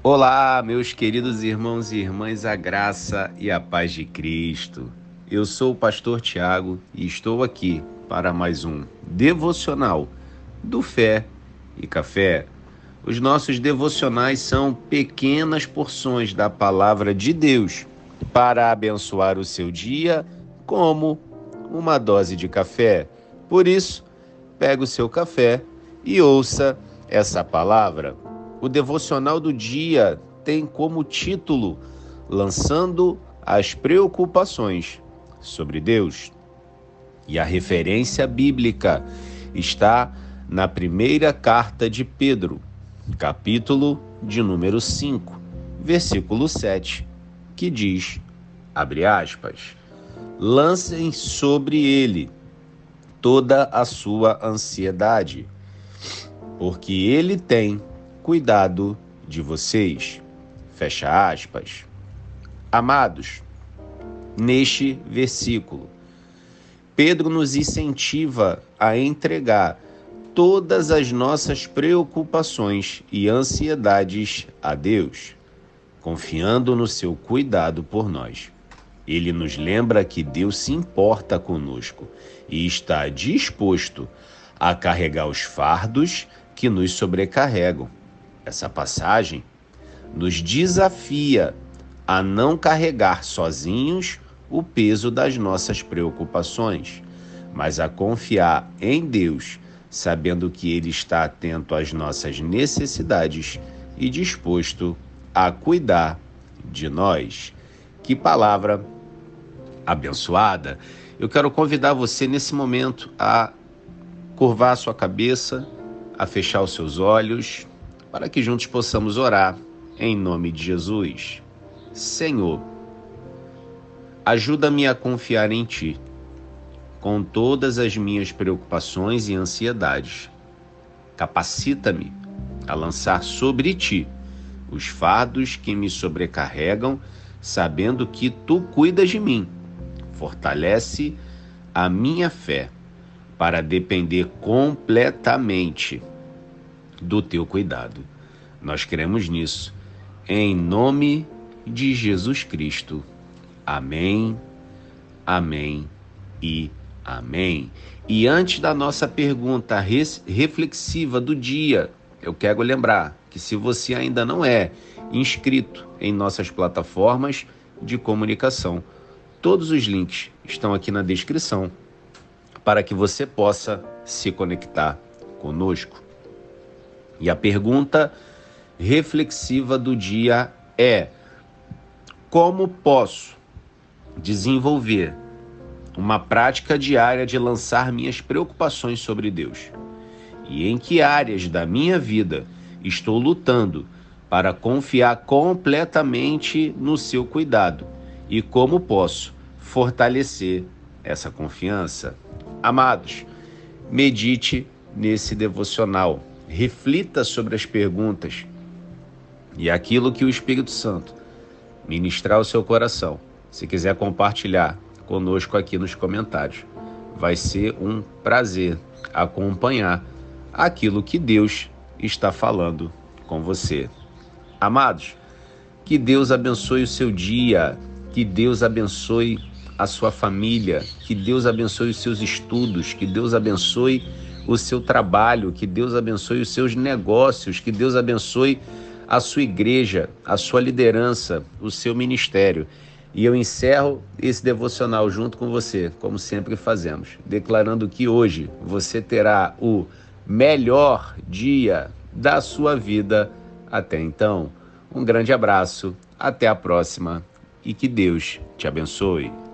Olá, meus queridos irmãos e irmãs, a graça e a paz de Cristo. Eu sou o pastor Tiago e estou aqui para mais um devocional do Fé e Café. Os nossos devocionais são pequenas porções da palavra de Deus para abençoar o seu dia, como uma dose de café. Por isso, pegue o seu café e ouça essa palavra. O devocional do dia tem como título Lançando as Preocupações sobre Deus. E a referência bíblica está na primeira carta de Pedro, capítulo de número 5, versículo 7, que diz: abre aspas, lancem sobre ele toda a sua ansiedade, porque ele tem cuidado de vocês. Fecha aspas. Amados, neste versículo, Pedro nos incentiva a entregar todas as nossas preocupações e ansiedades a Deus, confiando no seu cuidado por nós. Ele nos lembra que Deus se importa conosco e está disposto a carregar os fardos que nos sobrecarregam essa passagem nos desafia a não carregar sozinhos o peso das nossas preocupações, mas a confiar em Deus, sabendo que Ele está atento às nossas necessidades e disposto a cuidar de nós. Que palavra abençoada! Eu quero convidar você nesse momento a curvar a sua cabeça, a fechar os seus olhos para que juntos possamos orar em nome de Jesus. Senhor, ajuda-me a confiar em Ti, com todas as minhas preocupações e ansiedades. Capacita-me a lançar sobre Ti os fardos que me sobrecarregam, sabendo que Tu cuidas de mim. Fortalece a minha fé para depender completamente do teu cuidado. Nós cremos nisso. Em nome de Jesus Cristo. Amém, amém e amém. E antes da nossa pergunta reflexiva do dia, eu quero lembrar que se você ainda não é inscrito em nossas plataformas de comunicação, todos os links estão aqui na descrição para que você possa se conectar conosco. E a pergunta reflexiva do dia é: como posso desenvolver uma prática diária de lançar minhas preocupações sobre Deus? E em que áreas da minha vida estou lutando para confiar completamente no seu cuidado? E como posso fortalecer essa confiança? Amados, medite nesse devocional reflita sobre as perguntas e aquilo que o Espírito Santo ministrar ao seu coração. Se quiser compartilhar conosco aqui nos comentários, vai ser um prazer acompanhar aquilo que Deus está falando com você. Amados, que Deus abençoe o seu dia, que Deus abençoe a sua família, que Deus abençoe os seus estudos, que Deus abençoe o seu trabalho, que Deus abençoe os seus negócios, que Deus abençoe a sua igreja, a sua liderança, o seu ministério. E eu encerro esse devocional junto com você, como sempre fazemos, declarando que hoje você terá o melhor dia da sua vida até então. Um grande abraço, até a próxima e que Deus te abençoe.